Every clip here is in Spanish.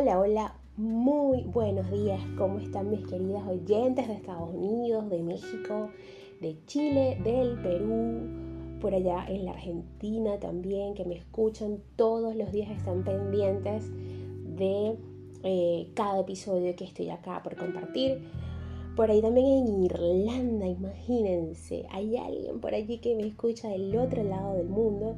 Hola, hola, muy buenos días. ¿Cómo están mis queridas oyentes de Estados Unidos, de México, de Chile, del Perú, por allá en la Argentina también, que me escuchan todos los días, están pendientes de eh, cada episodio que estoy acá por compartir. Por ahí también en Irlanda, imagínense, hay alguien por allí que me escucha del otro lado del mundo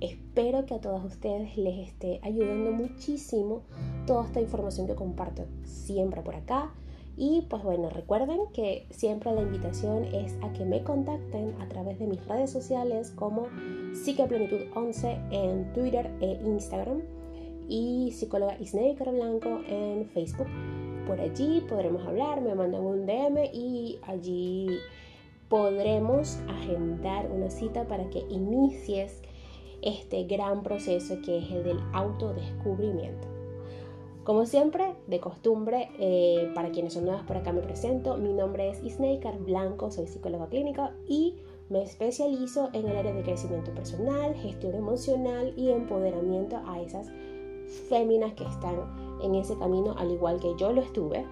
Espero que a todos ustedes les esté ayudando muchísimo toda esta información que comparto siempre por acá. Y pues bueno, recuerden que siempre la invitación es a que me contacten a través de mis redes sociales como Psicoplenitud 11 en Twitter e Instagram y psicóloga Isneikar Blanco en Facebook. Por allí podremos hablar, me mandan un DM y allí podremos agendar una cita para que inicies este gran proceso que es el del autodescubrimiento. Como siempre, de costumbre, eh, para quienes son nuevas por acá me presento, mi nombre es Isneikar Blanco, soy psicóloga clínica y me especializo en el área de crecimiento personal, gestión emocional y empoderamiento a esas féminas que están en ese camino, al igual que yo lo estuve,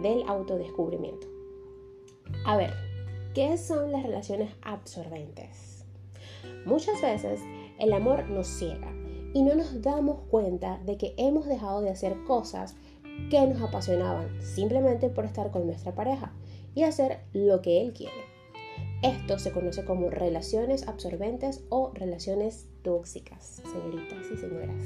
del autodescubrimiento. A ver, ¿qué son las relaciones absorbentes? Muchas veces el amor nos ciega y no nos damos cuenta de que hemos dejado de hacer cosas que nos apasionaban simplemente por estar con nuestra pareja y hacer lo que él quiere. Esto se conoce como relaciones absorbentes o relaciones tóxicas, señoritas y señoras.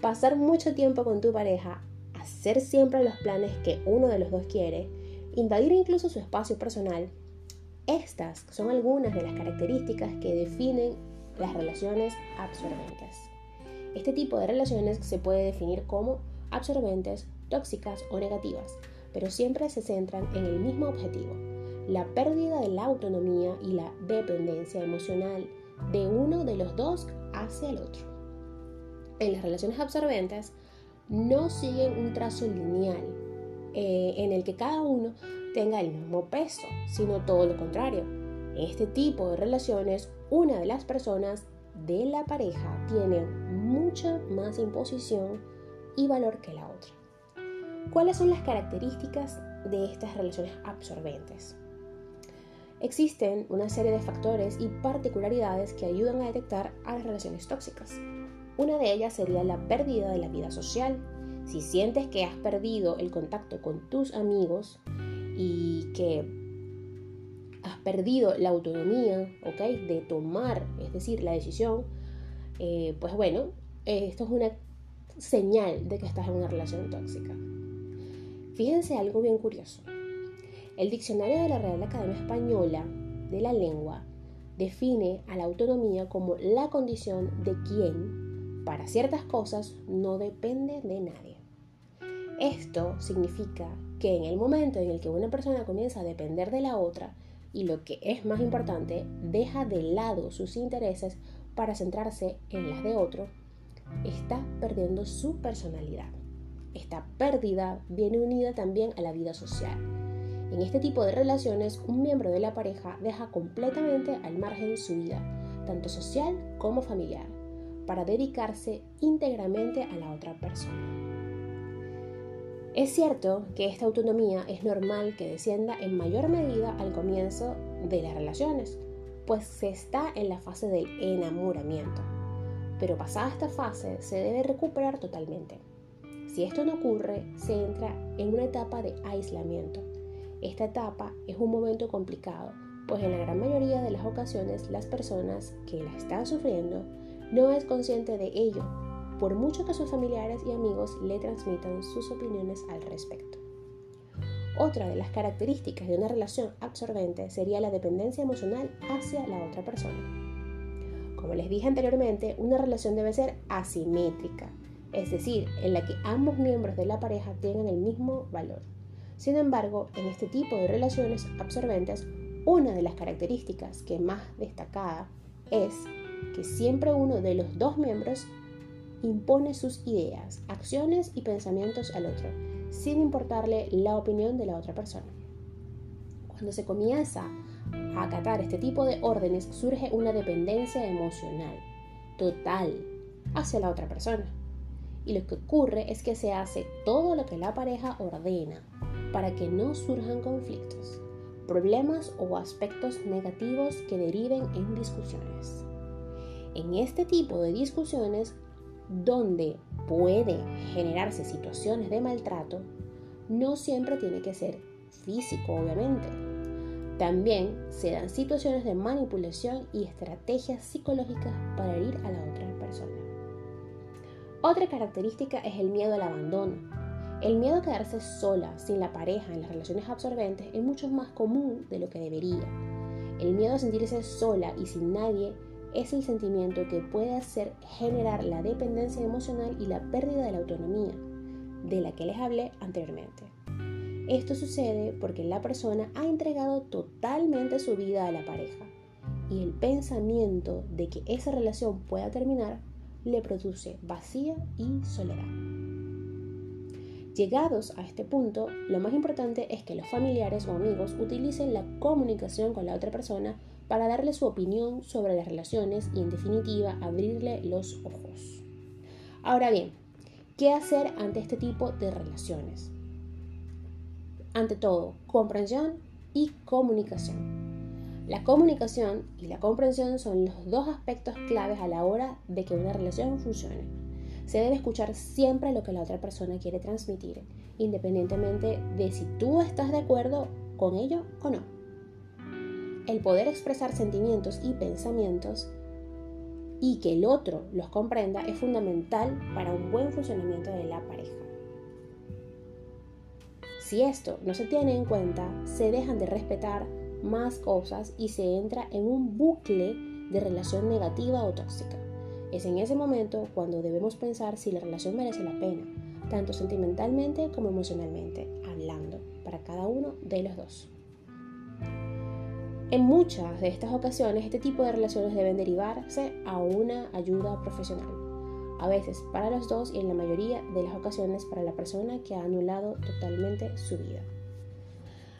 Pasar mucho tiempo con tu pareja, hacer siempre los planes que uno de los dos quiere, invadir incluso su espacio personal estas son algunas de las características que definen las relaciones absorbentes. Este tipo de relaciones se puede definir como absorbentes, tóxicas o negativas, pero siempre se centran en el mismo objetivo, la pérdida de la autonomía y la dependencia emocional de uno de los dos hacia el otro. En las relaciones absorbentes no siguen un trazo lineal eh, en el que cada uno tenga el mismo peso, sino todo lo contrario. En este tipo de relaciones, una de las personas de la pareja tiene mucha más imposición y valor que la otra. ¿Cuáles son las características de estas relaciones absorbentes? Existen una serie de factores y particularidades que ayudan a detectar a las relaciones tóxicas. Una de ellas sería la pérdida de la vida social. Si sientes que has perdido el contacto con tus amigos, y que perdido la autonomía, ¿ok? De tomar, es decir, la decisión, eh, pues bueno, esto es una señal de que estás en una relación tóxica. Fíjense algo bien curioso. El diccionario de la Real Academia Española de la Lengua define a la autonomía como la condición de quien, para ciertas cosas, no depende de nadie. Esto significa que en el momento en el que una persona comienza a depender de la otra, y lo que es más importante, deja de lado sus intereses para centrarse en las de otro, está perdiendo su personalidad. Esta pérdida viene unida también a la vida social. En este tipo de relaciones, un miembro de la pareja deja completamente al margen su vida, tanto social como familiar, para dedicarse íntegramente a la otra persona. Es cierto que esta autonomía es normal que descienda en mayor medida al comienzo de las relaciones, pues se está en la fase del enamoramiento. Pero pasada esta fase se debe recuperar totalmente. Si esto no ocurre, se entra en una etapa de aislamiento. Esta etapa es un momento complicado, pues en la gran mayoría de las ocasiones las personas que la están sufriendo no es consciente de ello por mucho que sus familiares y amigos le transmitan sus opiniones al respecto. Otra de las características de una relación absorbente sería la dependencia emocional hacia la otra persona. Como les dije anteriormente, una relación debe ser asimétrica, es decir, en la que ambos miembros de la pareja tengan el mismo valor. Sin embargo, en este tipo de relaciones absorbentes, una de las características que más destacada es que siempre uno de los dos miembros impone sus ideas, acciones y pensamientos al otro, sin importarle la opinión de la otra persona. Cuando se comienza a acatar este tipo de órdenes, surge una dependencia emocional total hacia la otra persona. y lo que ocurre es que se hace todo lo que la pareja ordena para que no surjan conflictos, problemas o aspectos negativos que deriven en discusiones. En este tipo de discusiones, donde puede generarse situaciones de maltrato, no siempre tiene que ser físico, obviamente. También se dan situaciones de manipulación y estrategias psicológicas para herir a la otra persona. Otra característica es el miedo al abandono. El miedo a quedarse sola, sin la pareja, en las relaciones absorbentes es mucho más común de lo que debería. El miedo a sentirse sola y sin nadie es el sentimiento que puede hacer generar la dependencia emocional y la pérdida de la autonomía, de la que les hablé anteriormente. Esto sucede porque la persona ha entregado totalmente su vida a la pareja y el pensamiento de que esa relación pueda terminar le produce vacía y soledad. Llegados a este punto, lo más importante es que los familiares o amigos utilicen la comunicación con la otra persona para darle su opinión sobre las relaciones y en definitiva abrirle los ojos. Ahora bien, ¿qué hacer ante este tipo de relaciones? Ante todo, comprensión y comunicación. La comunicación y la comprensión son los dos aspectos claves a la hora de que una relación funcione. Se debe escuchar siempre lo que la otra persona quiere transmitir, independientemente de si tú estás de acuerdo con ello o no. El poder expresar sentimientos y pensamientos y que el otro los comprenda es fundamental para un buen funcionamiento de la pareja. Si esto no se tiene en cuenta, se dejan de respetar más cosas y se entra en un bucle de relación negativa o tóxica. Es en ese momento cuando debemos pensar si la relación merece la pena, tanto sentimentalmente como emocionalmente, hablando para cada uno de los dos. En muchas de estas ocasiones, este tipo de relaciones deben derivarse a una ayuda profesional, a veces para los dos y en la mayoría de las ocasiones para la persona que ha anulado totalmente su vida.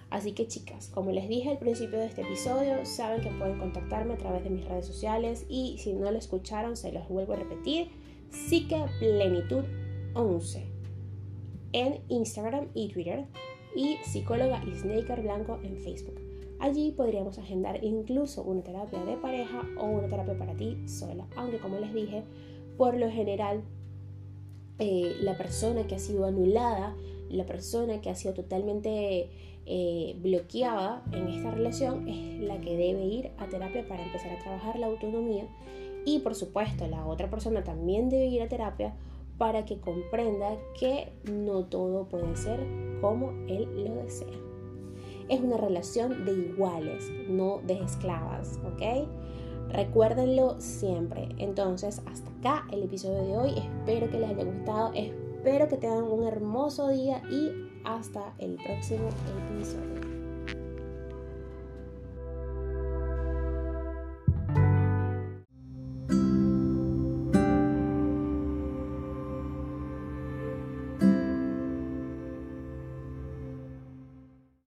Así que chicas, como les dije al principio de este episodio, saben que pueden contactarme a través de mis redes sociales y si no lo escucharon, se los vuelvo a repetir, Psique Plenitud 11 en Instagram y Twitter y psicóloga Snaker Blanco en Facebook. Allí podríamos agendar incluso una terapia de pareja o una terapia para ti sola, aunque como les dije, por lo general eh, la persona que ha sido anulada, la persona que ha sido totalmente eh, bloqueada en esta relación es la que debe ir a terapia para empezar a trabajar la autonomía y por supuesto la otra persona también debe ir a terapia para que comprenda que no todo puede ser como él lo desea. Es una relación de iguales, no de esclavas, ¿ok? Recuérdenlo siempre. Entonces, hasta acá el episodio de hoy. Espero que les haya gustado. Espero que tengan un hermoso día y hasta el próximo episodio.